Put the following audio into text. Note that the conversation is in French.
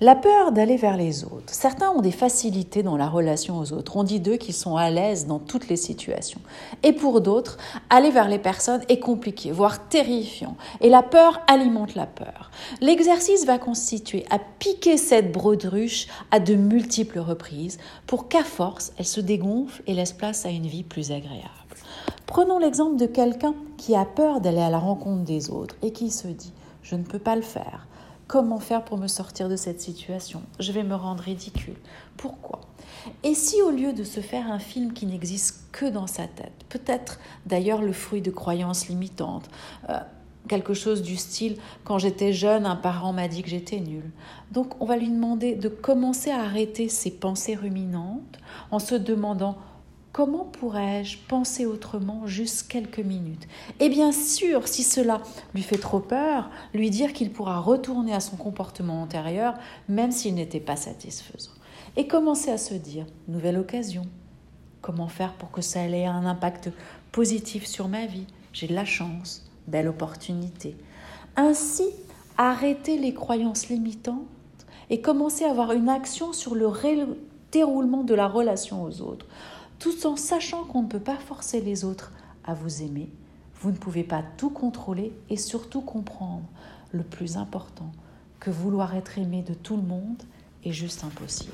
La peur d'aller vers les autres. Certains ont des facilités dans la relation aux autres. On dit d'eux qu'ils sont à l'aise dans toutes les situations. Et pour d'autres, aller vers les personnes est compliqué, voire terrifiant. Et la peur alimente la peur. L'exercice va constituer à piquer cette brodruche à de multiples reprises pour qu'à force, elle se dégonfle et laisse place à une vie plus agréable. Prenons l'exemple de quelqu'un qui a peur d'aller à la rencontre des autres et qui se dit ⁇ je ne peux pas le faire ⁇ Comment faire pour me sortir de cette situation Je vais me rendre ridicule. Pourquoi? Et si au lieu de se faire un film qui n'existe que dans sa tête, peut-être d'ailleurs le fruit de croyances limitantes, euh, quelque chose du style quand j'étais jeune, un parent m'a dit que j'étais nulle. Donc on va lui demander de commencer à arrêter ses pensées ruminantes en se demandant Comment pourrais-je penser autrement juste quelques minutes? Et bien sûr, si cela lui fait trop peur, lui dire qu'il pourra retourner à son comportement antérieur, même s'il n'était pas satisfaisant. Et commencer à se dire, nouvelle occasion, comment faire pour que ça ait un impact positif sur ma vie? J'ai de la chance, belle opportunité. Ainsi, arrêter les croyances limitantes et commencer à avoir une action sur le déroulement de la relation aux autres tout en sachant qu'on ne peut pas forcer les autres à vous aimer. Vous ne pouvez pas tout contrôler et surtout comprendre le plus important, que vouloir être aimé de tout le monde est juste impossible.